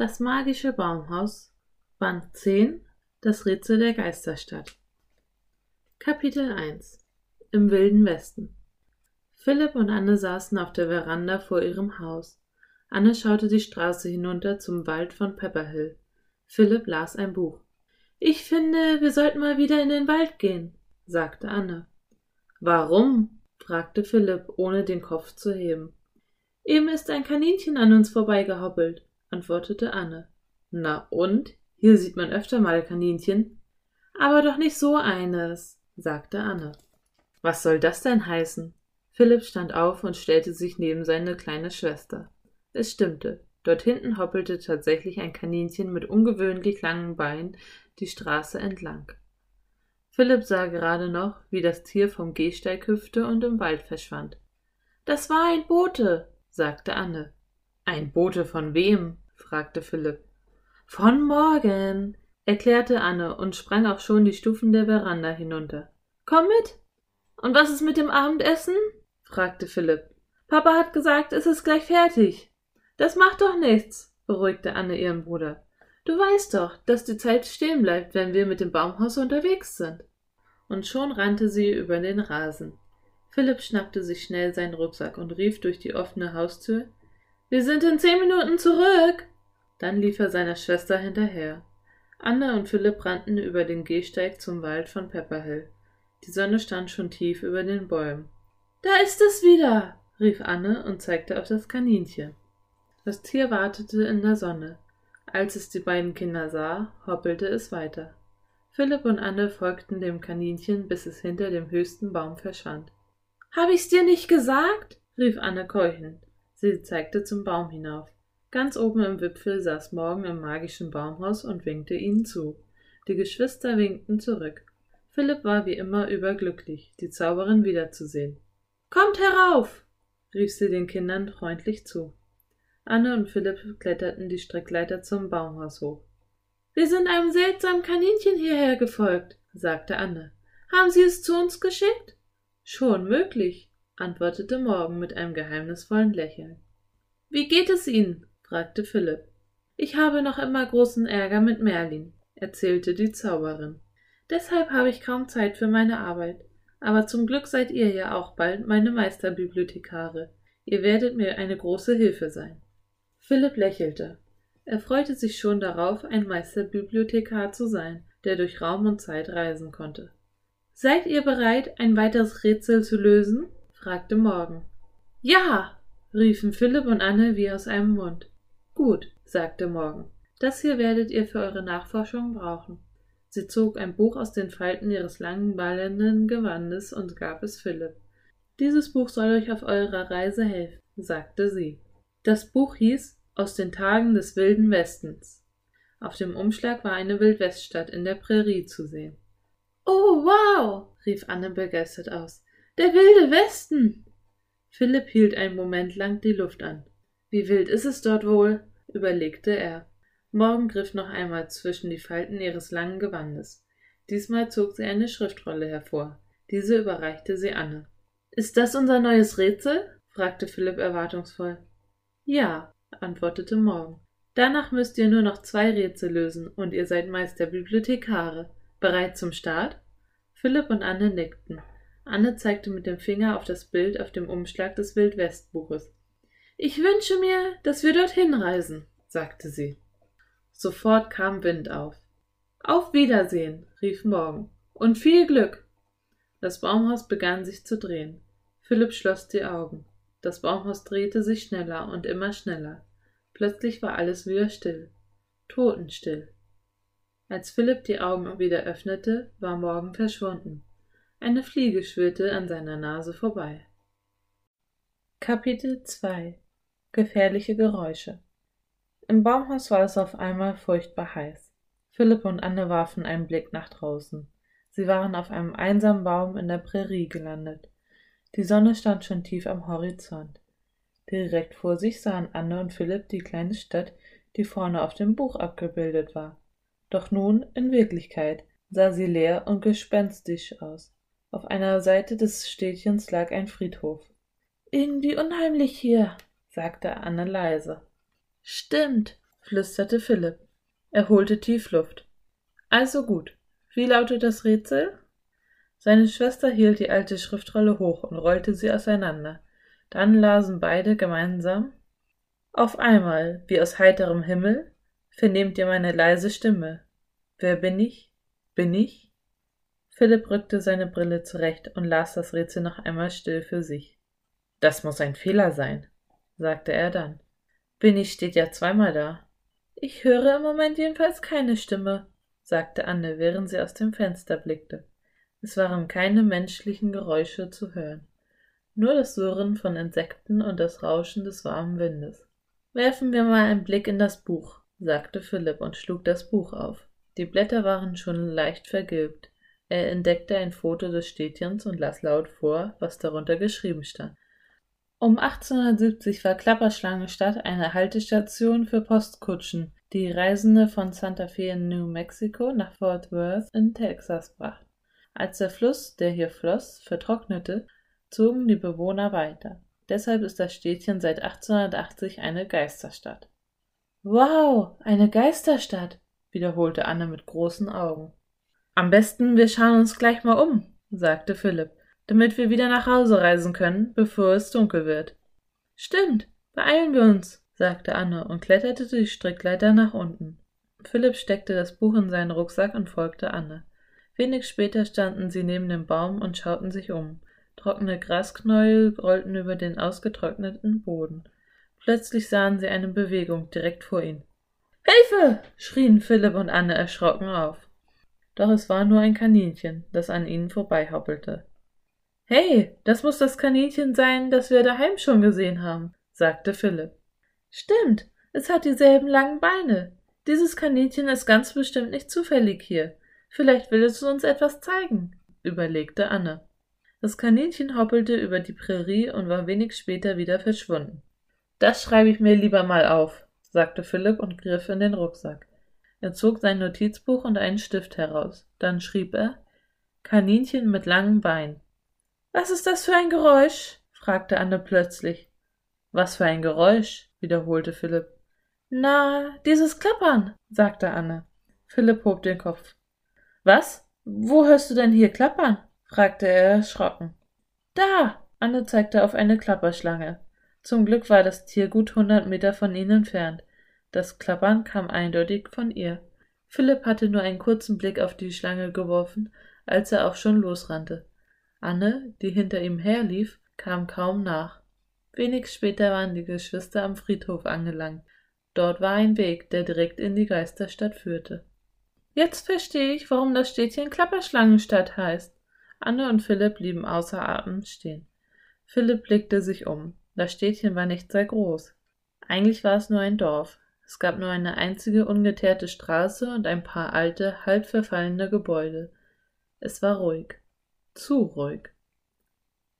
Das magische Baumhaus, Band 10, Das Rätsel der Geisterstadt. Kapitel 1 Im wilden Westen. Philipp und Anne saßen auf der Veranda vor ihrem Haus. Anne schaute die Straße hinunter zum Wald von Pepperhill. Philipp las ein Buch. Ich finde, wir sollten mal wieder in den Wald gehen, sagte Anne. Warum? fragte Philipp, ohne den Kopf zu heben. Eben ist ein Kaninchen an uns vorbeigehoppelt antwortete Anne. Na und? Hier sieht man öfter mal Kaninchen. Aber doch nicht so eines, sagte Anne. Was soll das denn heißen? Philipp stand auf und stellte sich neben seine kleine Schwester. Es stimmte. Dort hinten hoppelte tatsächlich ein Kaninchen mit ungewöhnlich langen Beinen die Straße entlang. Philipp sah gerade noch, wie das Tier vom Gehsteig hüpfte und im Wald verschwand. Das war ein Bote, sagte Anne. Ein Bote von wem? fragte Philipp. Von morgen, erklärte Anne und sprang auch schon die Stufen der Veranda hinunter. Komm mit. Und was ist mit dem Abendessen? fragte Philipp. Papa hat gesagt, es ist gleich fertig. Das macht doch nichts, beruhigte Anne ihren Bruder. Du weißt doch, dass die Zeit stehen bleibt, wenn wir mit dem Baumhaus unterwegs sind. Und schon rannte sie über den Rasen. Philipp schnappte sich schnell seinen Rucksack und rief durch die offene Haustür wir sind in zehn Minuten zurück. Dann lief er seiner Schwester hinterher. Anne und Philipp rannten über den Gehsteig zum Wald von Pepperhill. Die Sonne stand schon tief über den Bäumen. Da ist es wieder, rief Anne und zeigte auf das Kaninchen. Das Tier wartete in der Sonne. Als es die beiden Kinder sah, hoppelte es weiter. Philipp und Anne folgten dem Kaninchen, bis es hinter dem höchsten Baum verschwand. Hab ich's dir nicht gesagt? rief Anne keuchend. Sie zeigte zum Baum hinauf. Ganz oben im Wipfel saß Morgen im magischen Baumhaus und winkte ihnen zu. Die Geschwister winkten zurück. Philipp war wie immer überglücklich, die Zauberin wiederzusehen. Kommt herauf! rief sie den Kindern freundlich zu. Anne und Philipp kletterten die Strickleiter zum Baumhaus hoch. Wir sind einem seltsamen Kaninchen hierher gefolgt, sagte Anne. Haben Sie es zu uns geschickt? Schon möglich, antwortete Morgen mit einem geheimnisvollen Lächeln. Wie geht es Ihnen? fragte Philipp. Ich habe noch immer großen Ärger mit Merlin, erzählte die Zauberin. Deshalb habe ich kaum Zeit für meine Arbeit. Aber zum Glück seid ihr ja auch bald meine Meisterbibliothekare. Ihr werdet mir eine große Hilfe sein. Philipp lächelte. Er freute sich schon darauf, ein Meisterbibliothekar zu sein, der durch Raum und Zeit reisen konnte. Seid ihr bereit, ein weiteres Rätsel zu lösen? Fragte Morgen. Ja, riefen Philipp und Anne wie aus einem Mund. Gut, sagte Morgen. Das hier werdet ihr für eure Nachforschungen brauchen. Sie zog ein Buch aus den Falten ihres langen, ballenden Gewandes und gab es Philipp. Dieses Buch soll euch auf eurer Reise helfen, sagte sie. Das Buch hieß Aus den Tagen des wilden Westens. Auf dem Umschlag war eine Wildweststadt in der Prärie zu sehen. Oh, wow! rief Anne begeistert aus. Der wilde Westen. Philipp hielt einen Moment lang die Luft an. Wie wild ist es dort wohl? überlegte er. Morgen griff noch einmal zwischen die Falten ihres langen Gewandes. Diesmal zog sie eine Schriftrolle hervor. Diese überreichte sie Anne. Ist das unser neues Rätsel? fragte Philipp erwartungsvoll. Ja, antwortete Morgen. Danach müsst ihr nur noch zwei Rätsel lösen und ihr seid Meister Bibliothekare. Bereit zum Start? Philipp und Anne nickten. Anne zeigte mit dem Finger auf das Bild auf dem Umschlag des Wildwestbuches. Ich wünsche mir, dass wir dorthin reisen, sagte sie. Sofort kam Wind auf. Auf Wiedersehen, rief Morgen. Und viel Glück. Das Baumhaus begann sich zu drehen. Philipp schloss die Augen. Das Baumhaus drehte sich schneller und immer schneller. Plötzlich war alles wieder still. Totenstill. Als Philipp die Augen wieder öffnete, war Morgen verschwunden. Eine Fliege schwirrte an seiner Nase vorbei. Kapitel 2 Gefährliche Geräusche Im Baumhaus war es auf einmal furchtbar heiß. Philipp und Anne warfen einen Blick nach draußen. Sie waren auf einem einsamen Baum in der Prärie gelandet. Die Sonne stand schon tief am Horizont. Direkt vor sich sahen Anne und Philipp die kleine Stadt, die vorne auf dem Buch abgebildet war. Doch nun, in Wirklichkeit, sah sie leer und gespenstisch aus. Auf einer Seite des Städtchens lag ein Friedhof. Irgendwie unheimlich hier, sagte Anne leise. Stimmt, flüsterte Philipp. Er holte tief Luft. Also gut. Wie lautet das Rätsel? Seine Schwester hielt die alte Schriftrolle hoch und rollte sie auseinander. Dann lasen beide gemeinsam Auf einmal, wie aus heiterem Himmel, vernehmt ihr meine leise Stimme. Wer bin ich? Bin ich? Philipp rückte seine Brille zurecht und las das Rätsel noch einmal still für sich. Das muss ein Fehler sein, sagte er dann. Bin ich steht ja zweimal da. Ich höre im Moment jedenfalls keine Stimme, sagte Anne, während sie aus dem Fenster blickte. Es waren keine menschlichen Geräusche zu hören, nur das Surren von Insekten und das Rauschen des warmen Windes. Werfen wir mal einen Blick in das Buch, sagte Philipp und schlug das Buch auf. Die Blätter waren schon leicht vergilbt. Er entdeckte ein Foto des Städtchens und las laut vor, was darunter geschrieben stand. Um 1870 war Klapperschlangenstadt eine Haltestation für Postkutschen, die Reisende von Santa Fe in New Mexico nach Fort Worth in Texas brachten. Als der Fluss, der hier floss, vertrocknete, zogen die Bewohner weiter. Deshalb ist das Städtchen seit 1880 eine Geisterstadt. Wow, eine Geisterstadt, wiederholte Anne mit großen Augen. Am besten, wir schauen uns gleich mal um, sagte Philipp, damit wir wieder nach Hause reisen können, bevor es dunkel wird. Stimmt, beeilen wir uns, sagte Anne und kletterte die Strickleiter nach unten. Philipp steckte das Buch in seinen Rucksack und folgte Anne. Wenig später standen sie neben dem Baum und schauten sich um. Trockene Grasknäuel rollten über den ausgetrockneten Boden. Plötzlich sahen sie eine Bewegung direkt vor ihnen. Hilfe! schrien Philipp und Anne erschrocken auf. Doch es war nur ein Kaninchen, das an ihnen vorbeihoppelte. Hey, das muss das Kaninchen sein, das wir daheim schon gesehen haben, sagte Philipp. Stimmt, es hat dieselben langen Beine. Dieses Kaninchen ist ganz bestimmt nicht zufällig hier. Vielleicht will es uns etwas zeigen, überlegte Anne. Das Kaninchen hoppelte über die Prärie und war wenig später wieder verschwunden. Das schreibe ich mir lieber mal auf, sagte Philipp und griff in den Rucksack. Er zog sein Notizbuch und einen Stift heraus. Dann schrieb er Kaninchen mit langen Beinen. Was ist das für ein Geräusch? fragte Anne plötzlich. Was für ein Geräusch? wiederholte Philipp. Na, dieses Klappern, sagte Anne. Philipp hob den Kopf. Was? Wo hörst du denn hier klappern? fragte er erschrocken. Da! Anne zeigte auf eine Klapperschlange. Zum Glück war das Tier gut hundert Meter von ihnen entfernt. Das Klappern kam eindeutig von ihr. Philipp hatte nur einen kurzen Blick auf die Schlange geworfen, als er auch schon losrannte. Anne, die hinter ihm herlief, kam kaum nach. Wenig später waren die Geschwister am Friedhof angelangt. Dort war ein Weg, der direkt in die Geisterstadt führte. Jetzt verstehe ich, warum das Städtchen Klapperschlangenstadt heißt. Anne und Philipp blieben außer Atem stehen. Philipp blickte sich um. Das Städtchen war nicht sehr groß. Eigentlich war es nur ein Dorf. Es gab nur eine einzige ungeteerte Straße und ein paar alte, halb verfallene Gebäude. Es war ruhig. Zu ruhig.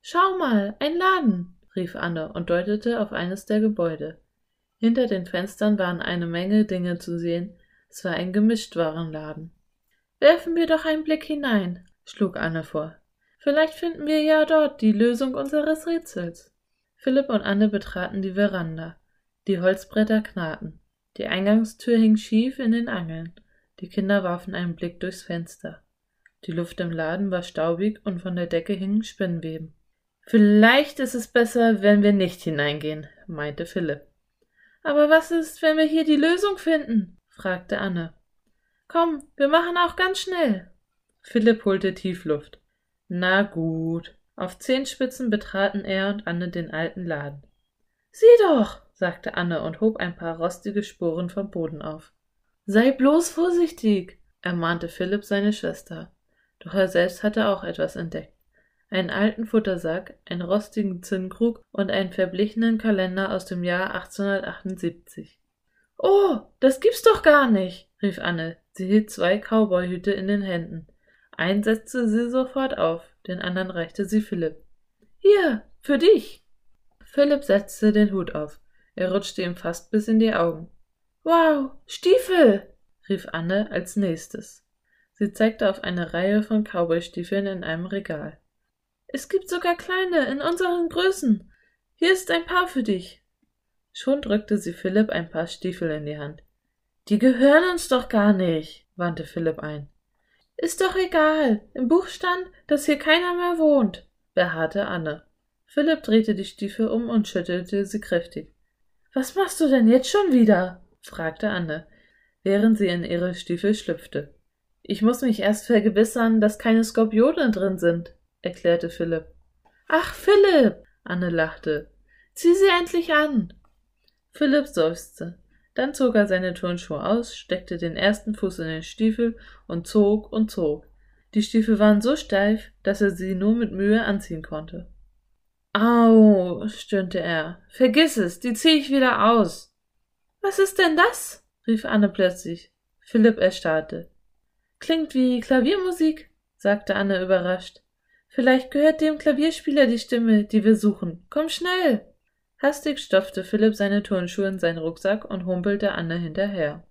Schau mal, ein Laden, rief Anne und deutete auf eines der Gebäude. Hinter den Fenstern waren eine Menge Dinge zu sehen, es war ein Gemischtwarenladen. Werfen wir doch einen Blick hinein, schlug Anne vor. Vielleicht finden wir ja dort die Lösung unseres Rätsels. Philipp und Anne betraten die Veranda. Die Holzbretter knarrten. Die Eingangstür hing schief in den Angeln. Die Kinder warfen einen Blick durchs Fenster. Die Luft im Laden war staubig und von der Decke hingen Spinnweben. Vielleicht ist es besser, wenn wir nicht hineingehen, meinte Philipp. Aber was ist, wenn wir hier die Lösung finden? fragte Anne. Komm, wir machen auch ganz schnell. Philipp holte Tiefluft. Na gut. Auf Zehenspitzen betraten er und Anne den alten Laden. Sieh doch, sagte Anne und hob ein paar rostige Sporen vom Boden auf. Sei bloß vorsichtig, ermahnte Philipp seine Schwester. Doch er selbst hatte auch etwas entdeckt. Einen alten Futtersack, einen rostigen Zinnkrug und einen verblichenen Kalender aus dem Jahr 1878. Oh, das gibt's doch gar nicht, rief Anne. Sie hielt zwei Cowboyhüte in den Händen. Einen setzte sie sofort auf, den anderen reichte sie Philipp. Hier, für dich. Philipp setzte den Hut auf. Er rutschte ihm fast bis in die Augen. Wow, Stiefel! rief Anne als nächstes. Sie zeigte auf eine Reihe von Cowboystiefeln in einem Regal. Es gibt sogar kleine in unseren Größen. Hier ist ein Paar für dich. Schon drückte sie Philipp ein paar Stiefel in die Hand. Die gehören uns doch gar nicht, wandte Philipp ein. Ist doch egal. Im Buch stand, dass hier keiner mehr wohnt, beharrte Anne. Philipp drehte die Stiefel um und schüttelte sie kräftig. Was machst du denn jetzt schon wieder? fragte Anne, während sie in ihre Stiefel schlüpfte. Ich muss mich erst vergewissern, dass keine Skorpione drin sind, erklärte Philipp. Ach, Philipp! Anne lachte. Zieh sie endlich an. Philipp seufzte. Dann zog er seine Turnschuhe aus, steckte den ersten Fuß in den Stiefel und zog und zog. Die Stiefel waren so steif, dass er sie nur mit Mühe anziehen konnte. Au, stöhnte er. Vergiss es, die zieh ich wieder aus. Was ist denn das? rief Anne plötzlich. Philipp erstarrte. Klingt wie Klaviermusik, sagte Anne überrascht. Vielleicht gehört dem Klavierspieler die Stimme, die wir suchen. Komm schnell. Hastig stopfte Philipp seine Turnschuhe in seinen Rucksack und humpelte Anne hinterher.